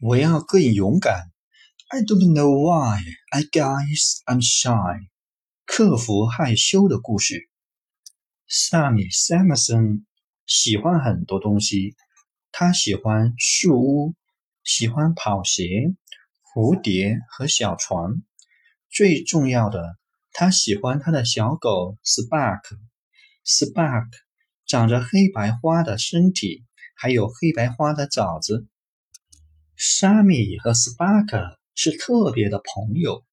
我要更勇敢。I don't know why. I guess I'm shy. 克服害羞的故事。萨米· Samuelson 喜欢很多东西。他喜欢树屋，喜欢跑鞋、蝴蝶和小船。最重要的，他喜欢他的小狗 Spark。Spark 长着黑白花的身体，还有黑白花的爪子。沙米和 Spark 是特别的朋友，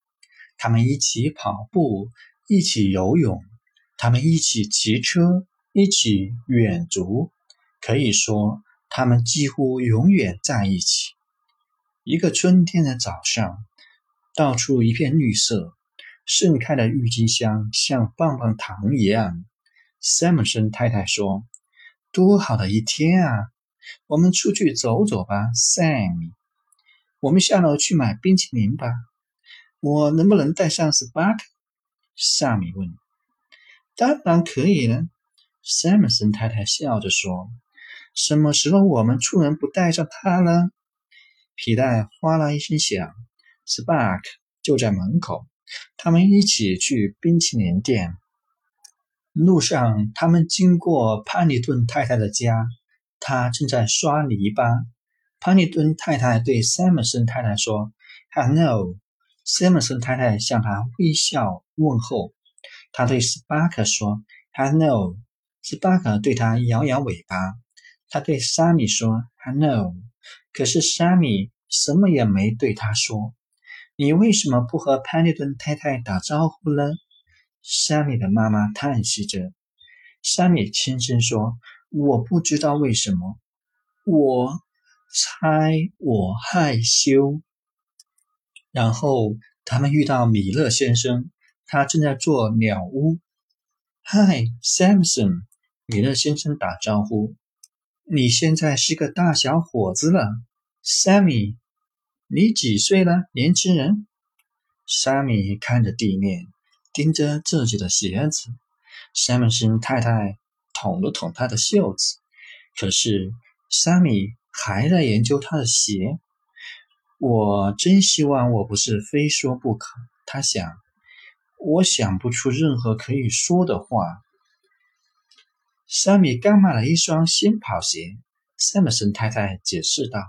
他们一起跑步，一起游泳，他们一起骑车，一起远足。可以说，他们几乎永远在一起。一个春天的早上，到处一片绿色，盛开的郁金香像棒棒糖一样。塞姆森太太说：“多好的一天啊！我们出去走走吧，塞米。”我们下楼去买冰淇淋吧。我能不能带上 Spark？萨米问。当然可以了。塞姆森太太笑着说。什么时候我们出门不带上它呢？皮带哗啦一声响，Spark 就在门口。他们一起去冰淇淋店。路上，他们经过潘尼顿太太的家，他正在刷泥巴。潘尼顿太太对塞姆森太太说：“Hello。”塞姆森太太向他微笑问候。他对斯巴克说：“Hello。”斯巴克对他摇摇尾巴。他对沙米说：“Hello。”可是沙米什么也没对他说。你为什么不和潘尼顿太太打招呼呢？沙米的妈妈叹息着。沙米轻声说：“我不知道为什么。”我。猜我害羞。然后他们遇到米勒先生，他正在做鸟屋。嗨，Samson，米勒先生打招呼。你现在是个大小伙子了，Sammy。你几岁了，年轻人？Sammy 看着地面，盯着自己的鞋子。Samson 太太捅了捅他的袖子，可是 Sammy。还在研究他的鞋，我真希望我不是非说不可。他想，我想不出任何可以说的话。山米刚买了一双新跑鞋，塞姆森太太解释道：“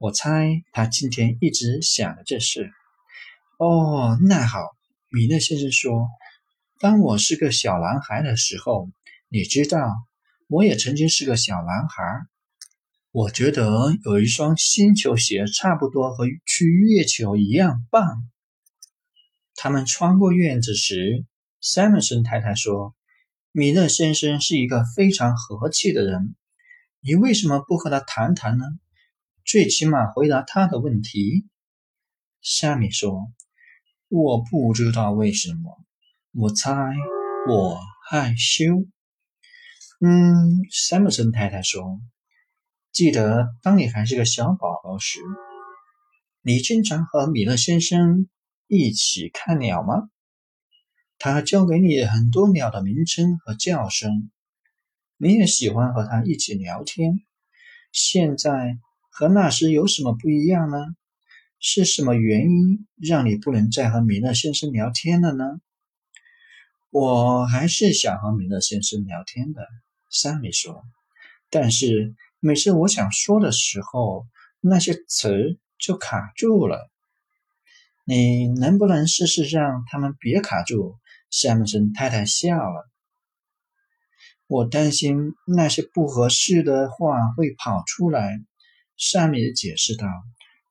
我猜他今天一直想着这事。”哦，那好，米勒先生说：“当我是个小男孩的时候，你知道，我也曾经是个小男孩。”我觉得有一双新球鞋，差不多和去月球一样棒。他们穿过院子时，塞姆森太太说：“米勒先生是一个非常和气的人，你为什么不和他谈谈呢？最起码回答他的问题。”夏米说：“我不知道为什么，我猜我害羞。”嗯，塞姆森太太说。记得当你还是个小宝宝时，你经常和米勒先生一起看鸟吗？他教给你很多鸟的名称和叫声，你也喜欢和他一起聊天。现在和那时有什么不一样呢？是什么原因让你不能再和米勒先生聊天了呢？我还是想和米勒先生聊天的，山米说，但是。每次我想说的时候，那些词就卡住了。你能不能试试让他们别卡住？山姆森太太笑了。我担心那些不合适的话会跑出来。山米解释道：“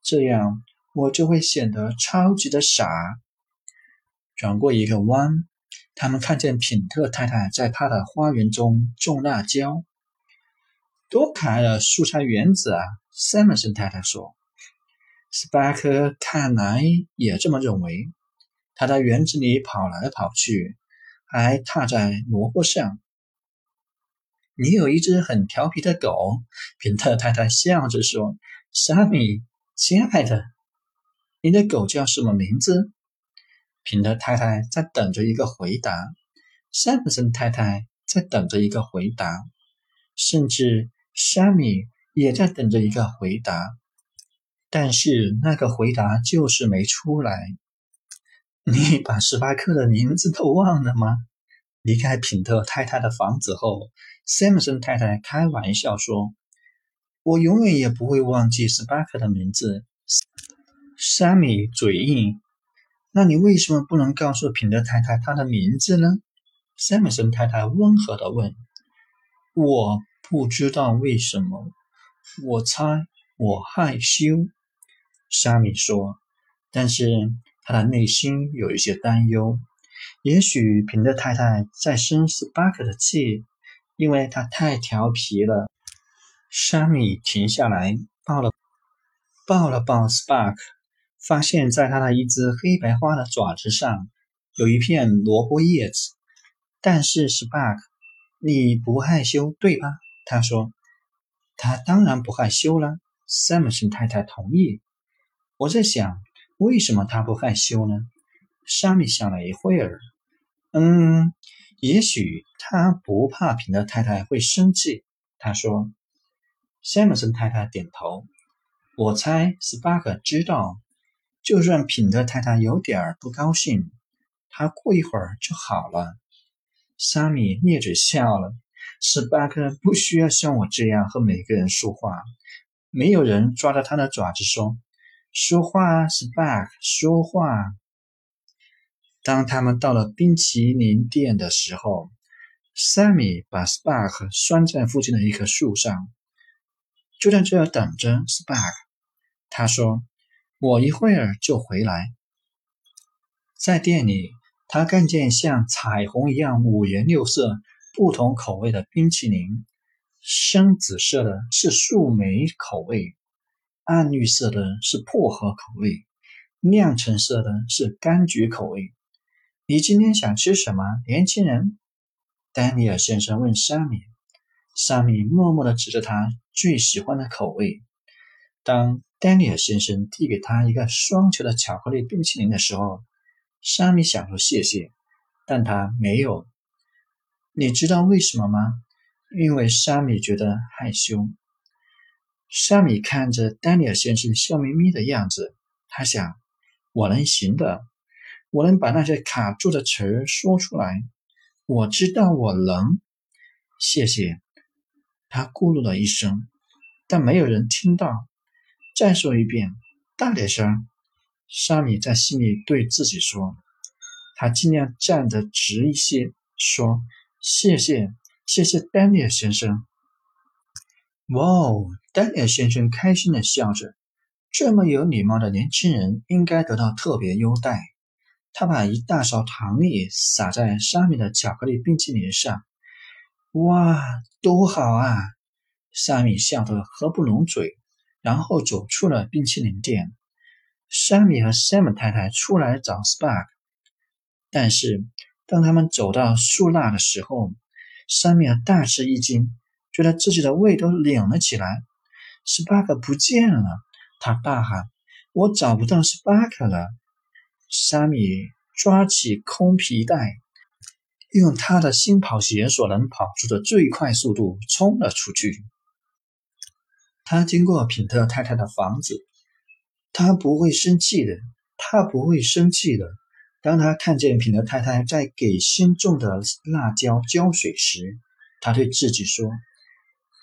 这样我就会显得超级的傻。”转过一个弯，他们看见品特太太在她的花园中种辣椒。多可爱的蔬菜园子啊！塞姆森太太说。斯巴克看来也这么认为。他在园子里跑来跑去，还踏在萝卜上。你有一只很调皮的狗，品特太太笑着说：“沙米，亲爱的，你的狗叫什么名字？”品特太太在等着一个回答，塞姆森太太在等着一个回答，甚至。沙米也在等着一个回答，但是那个回答就是没出来。你把史巴克的名字都忘了吗？离开品特太太的房子后，塞姆森太太开玩笑说：“我永远也不会忘记史巴克的名字。”山米嘴硬：“那你为什么不能告诉品德太太她的名字呢？”塞姆森太太温和地问：“我不知道为什么，我猜我害羞。”沙米说，但是他的内心有一些担忧。也许平德太太在生斯巴克的气，因为他太调皮了。沙米停下来，抱了抱了抱斯巴克，发现在他的一只黑白花的爪子上有一片萝卜叶子。但是 Spark，，你不害羞对吧？他说：“他当然不害羞了。”塞姆森太太同意。我在想，为什么他不害羞呢？沙米想了一会儿，嗯，也许他不怕平德太太会生气。他说：“塞姆森太太点头。我猜 Spark 知道，就算品德太太有点不高兴，他过一会儿就好了。”沙米咧嘴笑了。斯巴克不需要像我这样和每个人说话。没有人抓着他的爪子说：“说话，斯巴克，说话。”当他们到了冰淇淋店的时候，萨米把 Spark 拴在附近的一棵树上，就在这儿等着 Spark。他说：“我一会儿就回来。”在店里，他看见像彩虹一样五颜六色、不同口味的冰淇淋。深紫色的是树莓口味，暗绿色的是薄荷口味，亮橙色的是柑橘口味。你今天想吃什么，年轻人？丹尼尔先生问沙米。沙米默默地指着他最喜欢的口味。当丹尼尔先生递给他一个双球的巧克力冰淇淋的时候，沙米想说谢谢，但他没有。你知道为什么吗？因为沙米觉得害羞。沙米看着丹尼尔先生笑眯眯的样子，他想：我能行的。我能把那些卡住的词说出来。我知道我能。谢谢。他咕噜了一声，但没有人听到。再说一遍，大点声。沙米在心里对自己说。他尽量站得直一些，说：“谢谢，谢谢，丹尼尔先生。”哇哦，丹尼尔先生开心地笑着。这么有礼貌的年轻人应该得到特别优待。他把一大勺糖粒撒在沙米的巧克力冰淇淋上，哇，多好啊！沙米笑得合不拢嘴，然后走出了冰淇淋店。沙米和 Sam 太太出来找 Spark，但是当他们走到树那的时候，沙米大吃一惊，觉得自己的胃都拧了起来。Spark 不见了，他大喊：“我找不到 Spark 了！”沙米抓起空皮带，用他的新跑鞋所能跑出的最快速度冲了出去。他经过品特太太的房子，他不会生气的，他不会生气的。当他看见品特太太在给新种的辣椒浇水时，他对自己说：“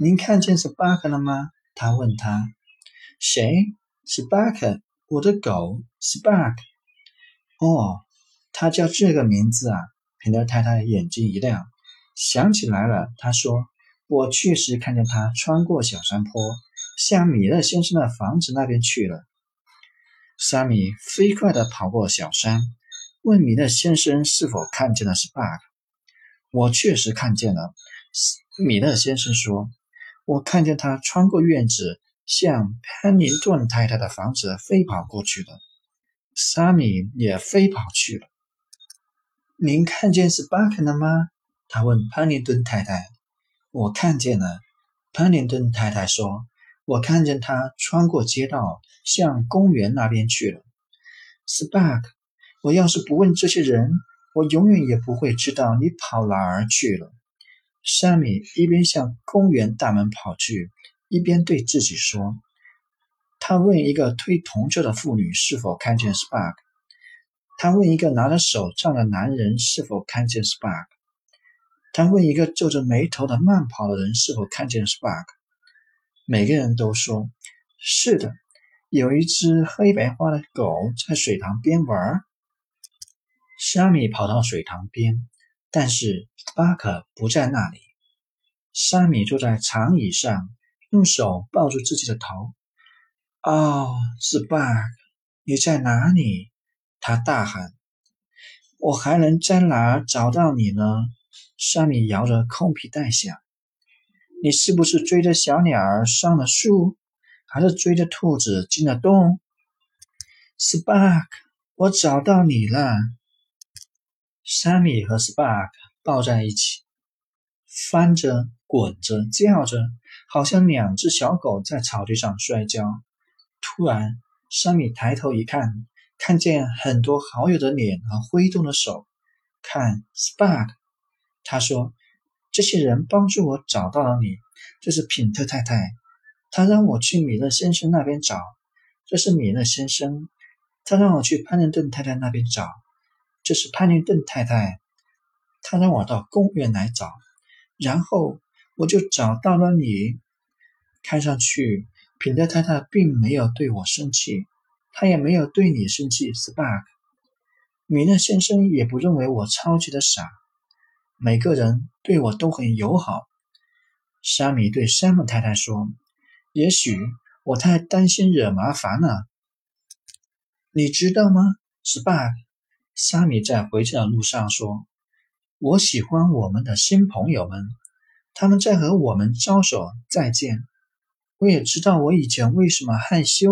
您看见是巴克了吗？”他问他：“谁是巴克？我的狗，Spark。”哦，他叫这个名字啊！品德太太眼睛一亮，想起来了。他说：“我确实看见他穿过小山坡，向米勒先生的房子那边去了。”沙米飞快地跑过小山，问米勒先生是否看见了 Spark。我确实看见了，米勒先生说：“我看见他穿过院子，向潘宁顿太太的房子飞跑过去了。”沙米也飞跑去了。您看见是巴肯了吗？他问潘宁顿太太。我看见了，潘宁顿太太说。我看见他穿过街道，向公园那边去了。Spark，我要是不问这些人，我永远也不会知道你跑哪儿去了。沙米一边向公园大门跑去，一边对自己说：“他问一个推铜车的妇女是否看见 Spark。他问一个拿着手杖的男人是否看见 Spark。他问一个皱着眉头的慢跑的人是否看见 Spark。每个人都说：“是的，有一只黑白花的狗在水塘边玩。”沙米跑到水塘边，但是巴克不在那里。沙米坐在长椅上，用手抱住自己的头。“哦，是巴克，你在哪里？”他大喊。“我还能在哪儿找到你呢？”沙米摇着空皮带想。“你是不是追着小鸟儿上了树，还是追着兔子进了洞？”“？Spark，，我找到你了。”沙米和 Spark 抱在一起，翻着。滚着，叫着，好像两只小狗在草地上摔跤。突然，山米抬头一看，看见很多好友的脸和挥动的手。看，Spark，他说：“这些人帮助我找到了你。这是品特太太，他让我去米勒先生那边找。这是米勒先生，他让我去潘宁顿太太那边找。这是潘宁顿太太，他让我到公园来找。然后。”我就找到了你。看上去，品德太太并没有对我生气，她也没有对你生气。Spark，米勒先生也不认为我超级的傻。每个人对我都很友好。沙米对山姆太太说：“也许我太担心惹麻烦了。你知道吗 spa 沙米在回家的路上说：“我喜欢我们的新朋友们。”他们在和我们招手再见。我也知道我以前为什么害羞。